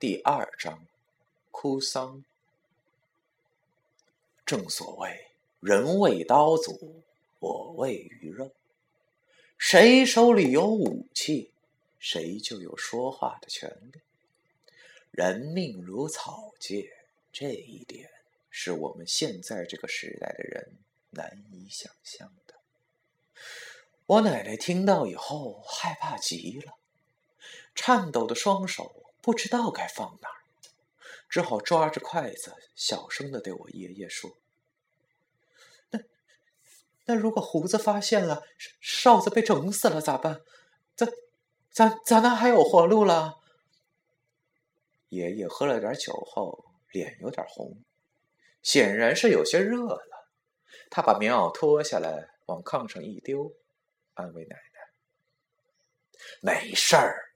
第二章，哭丧。正所谓，人为刀俎，我为鱼肉。谁手里有武器，谁就有说话的权利。人命如草芥，这一点是我们现在这个时代的人难以想象的。我奶奶听到以后，害怕极了，颤抖的双手。不知道该放哪儿，只好抓着筷子，小声的对我爷爷说：“那那如果胡子发现了，哨子被整死了咋办？咱咱咱那还有活路了？”爷爷喝了点酒后，脸有点红，显然是有些热了。他把棉袄脱下来，往炕上一丢，安慰奶奶：“没事儿。”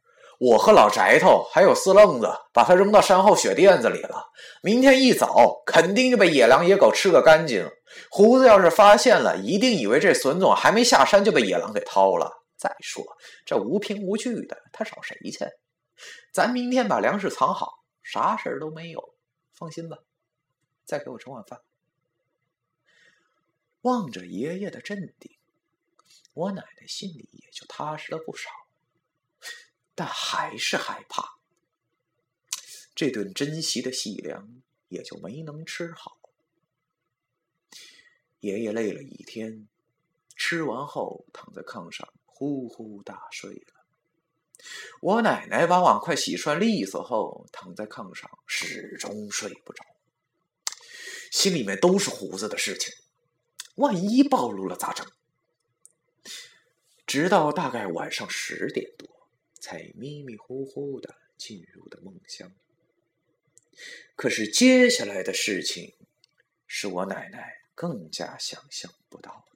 我和老宅头还有四愣子把他扔到山后雪垫子里了。明天一早肯定就被野狼野狗吃个干净。胡子要是发现了，一定以为这孙总还没下山就被野狼给掏了。再说这无凭无据的，他找谁去？咱明天把粮食藏好，啥事儿都没有。放心吧，再给我盛碗饭。望着爷爷的镇定，我奶奶心里也就踏实了不少。但还是害怕，这顿珍惜的细粮也就没能吃好。爷爷累了一天，吃完后躺在炕上呼呼大睡了。我奶奶把碗筷洗涮利索后，躺在炕上始终睡不着，心里面都是胡子的事情，万一暴露了咋整？直到大概晚上十点多。才迷迷糊糊的进入的梦乡。可是接下来的事情，是我奶奶更加想象不到。